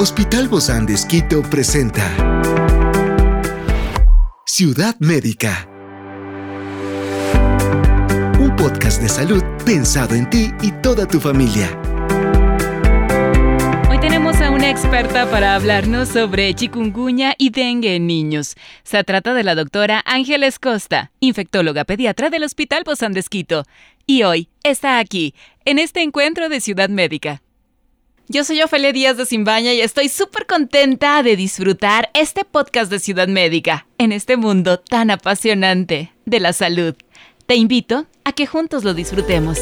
Hospital Bozán de Esquito presenta Ciudad Médica. Un podcast de salud pensado en ti y toda tu familia. Hoy tenemos a una experta para hablarnos sobre chikungunya y dengue en niños. Se trata de la doctora Ángeles Costa, infectóloga pediatra del Hospital Bozán de Esquito. Y hoy está aquí, en este encuentro de Ciudad Médica. Yo soy Ofelia Díaz de Simbaña y estoy súper contenta de disfrutar este podcast de Ciudad Médica en este mundo tan apasionante de la salud. Te invito a que juntos lo disfrutemos.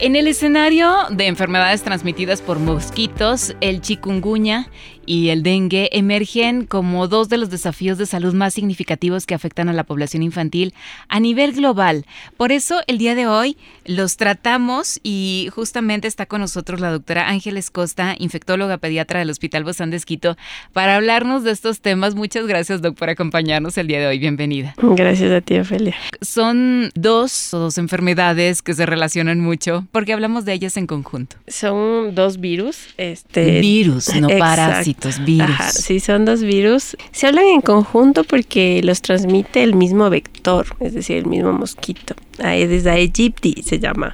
En el escenario de enfermedades transmitidas por mosquitos, el chikungunya y el dengue emergen como dos de los desafíos de salud más significativos que afectan a la población infantil a nivel global. Por eso el día de hoy los tratamos y justamente está con nosotros la doctora Ángeles Costa, infectóloga pediatra del Hospital Bozán de Esquito, para hablarnos de estos temas. Muchas gracias, doc, por acompañarnos el día de hoy. Bienvenida. Gracias a ti, Ofelia. Son dos o dos enfermedades que se relacionan mucho porque hablamos de ellas en conjunto. Son dos virus. Este, virus, no parásitos virus. sí, son dos virus. Se hablan en conjunto porque los transmite el mismo vector, es decir, el mismo mosquito. Aedes aegypti se llama.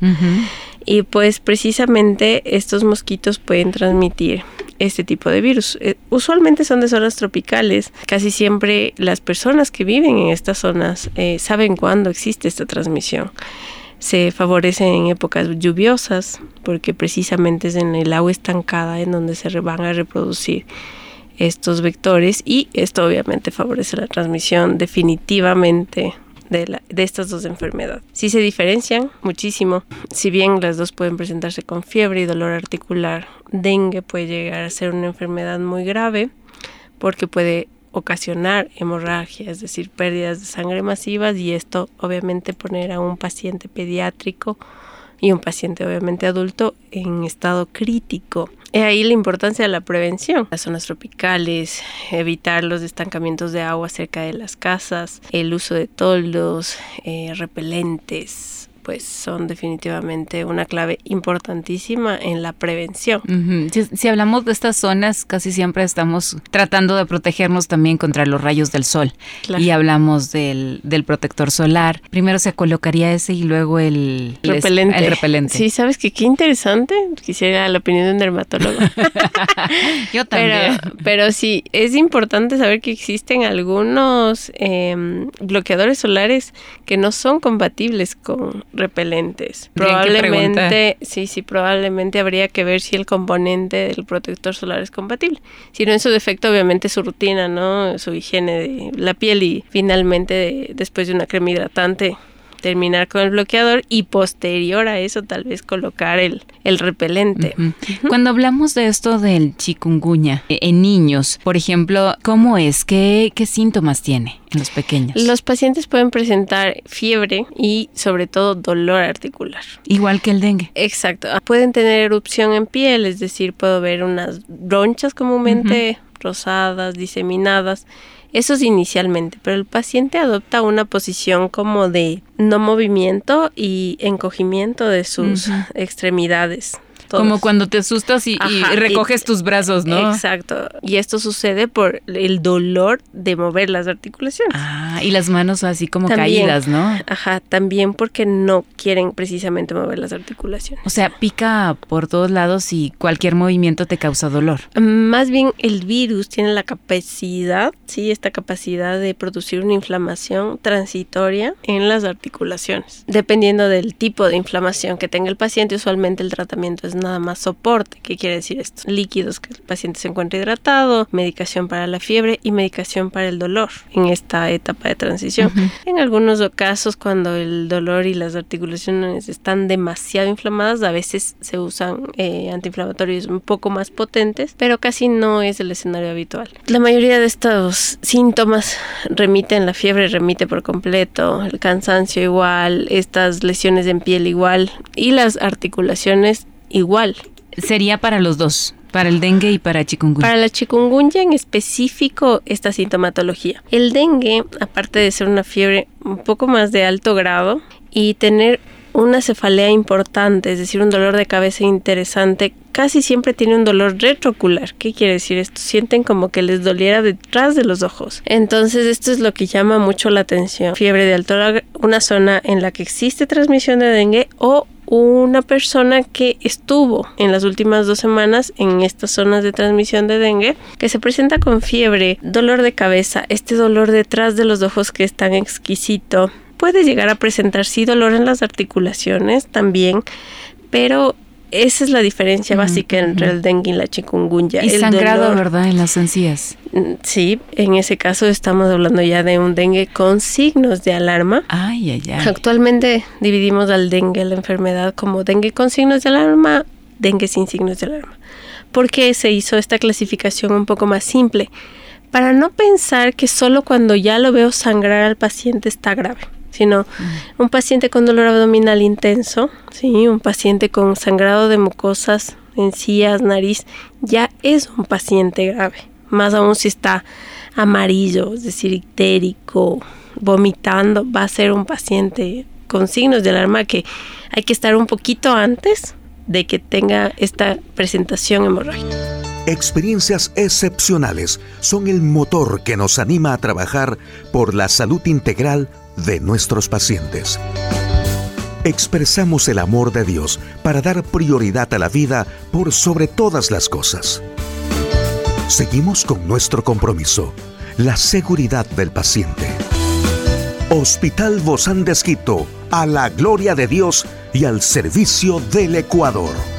Y pues precisamente estos mosquitos pueden transmitir este tipo de virus. Eh, usualmente son de zonas tropicales. Casi siempre las personas que viven en estas zonas eh, saben cuándo existe esta transmisión se favorece en épocas lluviosas porque precisamente es en el agua estancada en donde se van a reproducir estos vectores y esto obviamente favorece la transmisión definitivamente de, de, estas dos enfermedades. Sí se diferencian muchísimo, si bien las dos pueden presentarse con fiebre y dolor articular, dengue puede llegar a ser una enfermedad muy grave porque puede ocasionar hemorragia, es decir, pérdidas de sangre masivas y esto obviamente poner a un paciente pediátrico y un paciente obviamente adulto en estado crítico. Es ahí la importancia de la prevención. Las zonas tropicales, evitar los estancamientos de agua cerca de las casas, el uso de toldos, eh, repelentes, pues son definitivamente una clave importantísima en la prevención. si, hablamos de estas zonas, casi siempre estamos tratando de protegernos también contra los rayos del sol. Y hablamos del, protector solar. Primero se colocaría ese y luego el repelente. El repelente. Sí, sabes que qué interesante. Quisiera la opinión de un dermatólogo. Yo también. Pero, pero sí, es importante saber que existen algunos em, bloqueadores solares que no son compatibles con repelentes. Probablemente, sí, sí, probablemente habría que ver si el componente del protector solar es compatible. Si no, en su defecto, obviamente su rutina, ¿no? Su higiene de la piel y finalmente después de una crema hidratante terminar con el bloqueador y posterior a eso tal vez colocar el, el repelente. Cuando hablamos de esto del chikungunya eh, en niños, por ejemplo, ¿cómo es? ¿Qué, qué síntomas tiene en los pequeños? Los pacientes pueden presentar fiebre y sobre todo dolor articular. Igual que el dengue. Exacto. Pueden tener erupción en piel, es decir, puedo ver unas bronchas comúnmente rosadas, diseminadas eso es inicialmente, pero el paciente adopta una posición como de no movimiento y encogimiento de sus extremidades. Como cuando te asustas y, recoges tus brazos, ¿no? Exacto. Y esto sucede por el dolor de mover las articulaciones. Ah, y las manos así como caídas, ¿no? Ajá, también porque no quieren precisamente mover las articulaciones. O sea, pica por todos lados y cualquier movimiento te causa dolor. Más bien el virus tiene la capacidad, sí, esta capacidad de producir una inflamación transitoria en las articulaciones. Dependiendo del tipo de inflamación que tenga el paciente, usualmente el tratamiento es nada más soporte. ¿Qué quiere decir esto? Líquidos que el paciente se encuentre hidratado, medicación para la fiebre y medicación para el dolor en esta etapa de transición. En algunos casos, cuando el dolor y las articulaciones están demasiado inflamadas, a veces se usan eh, antiinflamatorios un poco más potentes, pero casi no es el escenario habitual. La mayoría de estos síntomas remiten, la fiebre remite por completo, el cansancio igual, estas lesiones en piel igual y las articulaciones igual. Sería para los dos. Para el dengue y para chikungunya. Para la chikungunya en específico esta sintomatología. El dengue, aparte de ser una fiebre un poco más de alto grado y tener una cefalea importante, es decir, un dolor de cabeza interesante, casi siempre tiene un dolor retroocular. ¿Qué quiere decir esto? Sienten como que les doliera detrás de los ojos. Entonces, esto es lo que llama mucho la atención. Fiebre de alto grado, una zona en la que existe transmisión de dengue o una persona que estuvo en las últimas dos semanas en estas zonas de transmisión de dengue, que se presenta con fiebre, dolor de cabeza, este dolor detrás de los ojos que es tan exquisito. Puede llegar a presentar sí dolor en las articulaciones también, pero esa es la diferencia básica entre el dengue y la chikungunya. Y sangrado, ¿verdad? En las encías. Mm, sí, en ese caso estamos hablando ya de un dengue con signos de alarma. Ay, ay, ay. Actualmente dividimos al dengue, la enfermedad, como dengue con signos de alarma, dengue sin signos de alarma. ¿Por qué se hizo esta clasificación un poco más simple? Para no pensar que solo cuando ya lo veo sangrar al paciente está grave sino un paciente con dolor abdominal intenso, ¿sí? un paciente con sangrado de mucosas, encías, nariz, ya es un paciente grave. Más aún si está amarillo, es decir, ictérico, vomitando, va a ser un paciente con signos de alarma que hay que estar un poquito antes de que tenga esta presentación hemorrágica. Experiencias excepcionales son el motor que nos anima a trabajar por la salud integral de nuestros pacientes. Expresamos el amor de Dios para dar prioridad a la vida por sobre todas las cosas. Seguimos con nuestro compromiso, la seguridad del paciente. Hospital Bozán de Esquito, a la gloria de Dios y al servicio del Ecuador.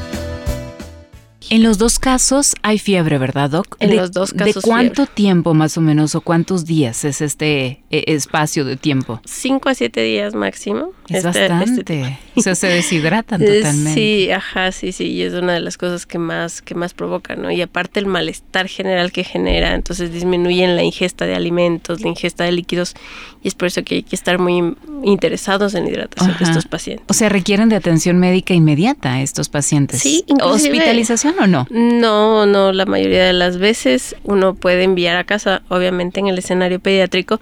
En los dos casos hay fiebre, ¿verdad, Doc? En los dos casos. ¿De cuánto tiempo más o menos o cuántos días es este eh, espacio de tiempo? Cinco a siete días máximo. Es este, este bastante. o sea, se deshidratan totalmente. Sí, ajá, sí, sí. Y es una de las cosas que más, que más provoca, ¿no? Y aparte el malestar general que genera, entonces disminuyen la ingesta de alimentos, la ingesta de líquidos. Y es por eso que hay que estar muy interesados en hidratación de estos pacientes. O sea, requieren de atención médica inmediata estos pacientes. Sí, ¿Hospitalización o no? No, no. La mayoría de las veces uno puede enviar a casa, obviamente en el escenario pediátrico,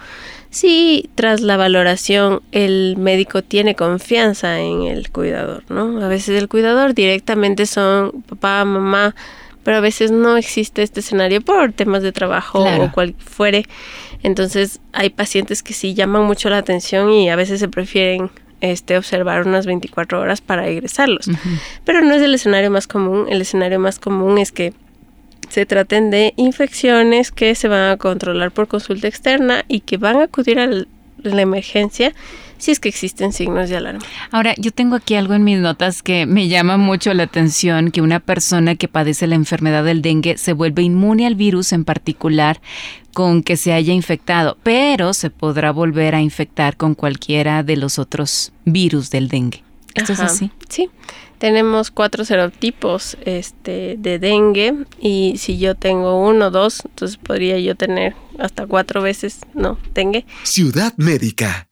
si tras la valoración el médico tiene confianza en el cuidador, ¿no? A veces el cuidador directamente son papá, mamá, pero a veces no existe este escenario por temas de trabajo o cual fuere. Entonces hay pacientes que sí llaman mucho la atención y a veces se prefieren este, observar unas 24 horas para egresarlos. Pero no es el escenario más común. El escenario más común es que se traten de infecciones que se van a controlar por consulta externa y que van a acudir a la emergencia si es que existen signos de alarma. Ahora, yo tengo aquí algo en mis notas que me llama mucho la atención, que una persona que padece la enfermedad del dengue se vuelve inmune al virus en particular con que se haya infectado, pero se podrá volver a infectar con cualquiera de los otros virus del dengue. ¿Esto es así? Sí. Tenemos cuatro serotipos este, de dengue y si yo tengo uno o dos, entonces podría yo tener hasta cuatro veces, no, dengue. Ciudad Médica.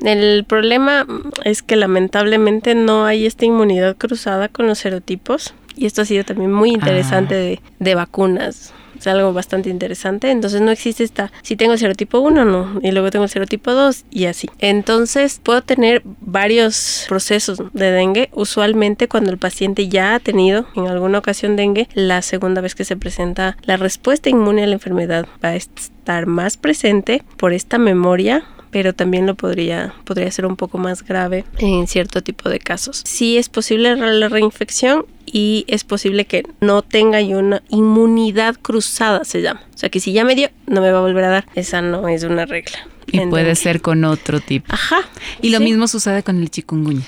El problema es que lamentablemente no hay esta inmunidad cruzada con los serotipos y esto ha sido también muy interesante ah. de, de vacunas es algo bastante interesante. Entonces no existe esta, si tengo el serotipo 1, no, y luego tengo el serotipo 2 y así. Entonces puedo tener varios procesos de dengue. Usualmente cuando el paciente ya ha tenido en alguna ocasión dengue, la segunda vez que se presenta la respuesta inmune a la enfermedad va a estar más presente por esta memoria pero también lo podría, podría ser un poco más grave en cierto tipo de casos. Sí es posible la reinfección y es posible que no tenga una inmunidad cruzada, se llama. O sea que si ya me dio, no me va a volver a dar. Esa no es una regla. Y puede ser con otro tipo. Ajá. Y lo mismo sucede con el chikungunya.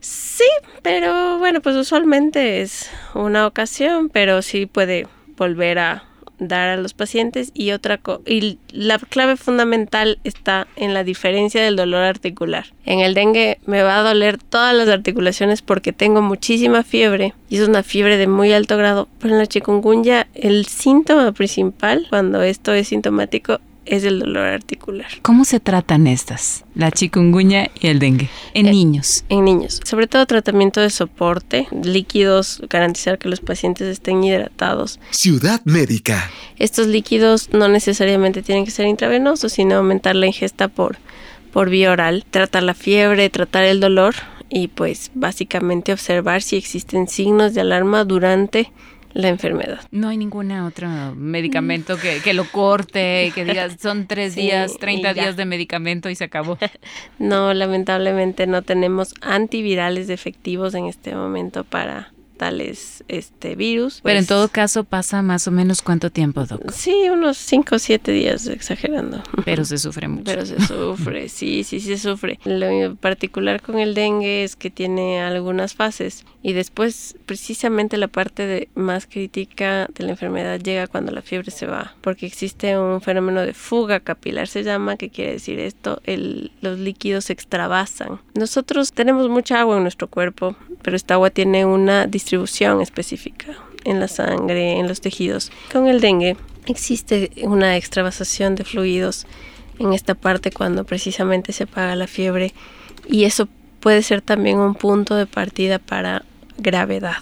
Sí, pero bueno, pues usualmente es una ocasión, pero sí puede volver a dar a los pacientes y otra y la clave fundamental está en la diferencia del dolor articular. En el dengue me va a doler todas las articulaciones porque tengo muchísima fiebre y es una fiebre de muy alto grado, pero en la chikungunya el síntoma principal cuando esto es sintomático es el dolor articular. ¿Cómo se tratan estas? La chikungunya y el dengue. En Eh, niños. En niños, sobre todo tratamiento de soporte, líquidos, garantizar que los pacientes estén hidratados. Ciudad Médica. Estos líquidos no necesariamente tienen que ser intravenosos, sino aumentar la ingesta por, por vía oral, tratar la fiebre, tratar el dolor y pues básicamente observar si existen signos de alarma durante la enfermedad. No hay ningún otro medicamento que, que lo corte, que diga son tres Sí, días, y 30 ya. días de medicamento y se acabó. No, lamentablemente no tenemos antivirales efectivos en este momento para tales este virus. Pero en Pues, todo caso pasa más o menos cuánto tiempo, Doc. Sí, unos 5 o 7 días exagerando. Pero se sufre mucho. Pero se sufre, sí, sí, se sufre. Lo particular con el dengue es que tiene algunas fases y después precisamente la parte de más crítica de la enfermedad llega cuando la fiebre se va, porque existe un fenómeno de fuga capilar, se llama, que quiere decir esto, el, los líquidos se extravasan. Nosotros tenemos mucha agua en nuestro cuerpo, pero esta agua tiene una distribución específica en la sangre, en los tejidos. Con el dengue existe una extravasación de fluidos en esta parte cuando precisamente se apaga la fiebre y eso puede ser también un punto de partida para gravedad.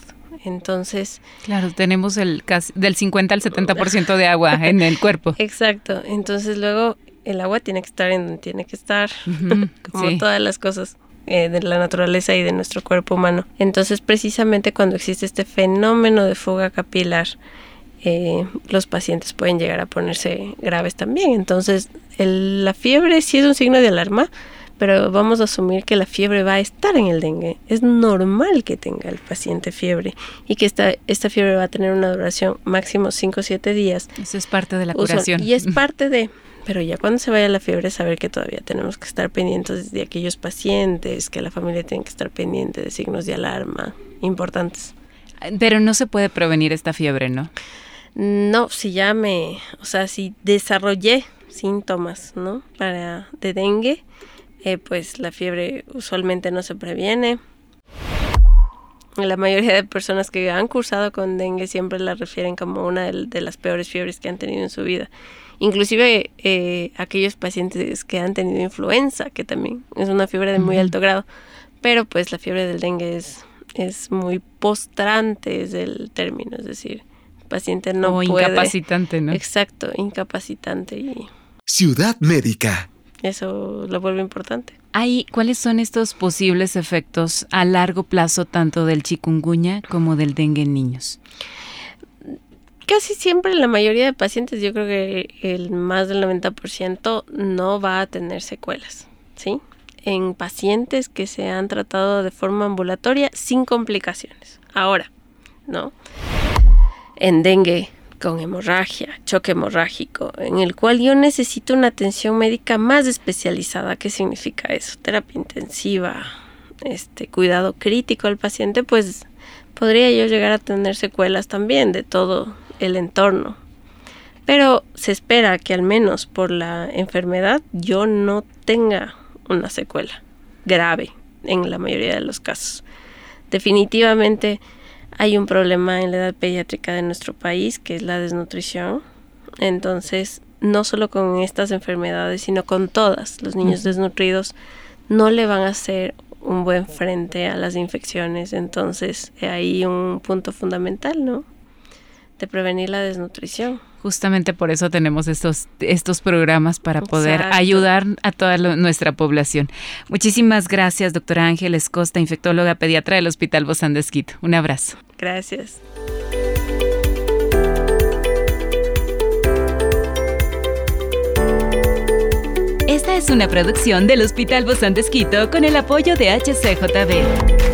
Entonces, Claro, tenemos el casi, del 50 al 70% de agua en el cuerpo. exacto. Entonces luego el agua tiene que estar en donde tiene que estar, como sí. todas las cosas eh, de la naturaleza y de nuestro cuerpo humano. Entonces, precisamente cuando existe este fenómeno de fuga capilar, eh, los pacientes pueden llegar a ponerse graves también. Entonces, el- la fiebre sí es un signo de alarma, pero vamos a asumir que la fiebre va a estar en el dengue. Es normal que tenga el paciente fiebre y que esta, esta fiebre va a tener una duración máximo 5 o 7 días. Eso es parte de la curación. Y es parte de... Pero ya cuando se vaya la fiebre, saber que todavía tenemos que estar pendientes de aquellos pacientes, que la familia tiene que estar pendiente de signos de alarma importantes. Pero no se puede prevenir esta fiebre, ¿no? No, si ya me, o sea, si desarrollé síntomas, ¿no? Para de dengue, eh, pues la fiebre usualmente no se previene. La mayoría de personas que han cursado con dengue siempre la refieren como una de, de las peores fiebres que han tenido en su vida. Inclusive eh, aquellos pacientes que han tenido influenza, que también es una fiebre de muy alto grado. Pero pues la fiebre del dengue es, es muy postrante, es el término, es decir, el paciente no o puede. incapacitante, ¿no? Exacto, incapacitante y Ciudad Médica. Eso lo vuelve importante. Hay, ¿Cuáles son estos posibles efectos a largo plazo tanto del chikungunya como del dengue en niños? Casi siempre la mayoría de pacientes, yo creo que el más del 90% no va a tener secuelas, ¿sí? En pacientes que se han tratado de forma ambulatoria sin complicaciones. Ahora, ¿no? En dengue con hemorragia, choque hemorrágico, en el cual yo necesito una atención médica más especializada. ¿Qué significa eso? Terapia intensiva, este cuidado crítico al paciente, pues podría yo llegar a tener secuelas también de todo el entorno. Pero se espera que al menos por la enfermedad yo no tenga una secuela grave en la mayoría de los casos. Definitivamente hay un problema en la edad pediátrica de nuestro país que es la desnutrición. Entonces, no solo con estas enfermedades, sino con todas, los niños desnutridos no le van a hacer un buen frente a las infecciones. Entonces, hay un punto fundamental, ¿no? De prevenir la desnutrición. Justamente por eso tenemos estos, estos programas para poder ayudar a toda lo- nuestra población. Muchísimas gracias, doctora Ángeles Costa, infectóloga pediatra del Hospital Bozán de Esquito. Un abrazo. Gracias. Esta es una producción del Hospital Bozán de Esquito con el apoyo de HCJB.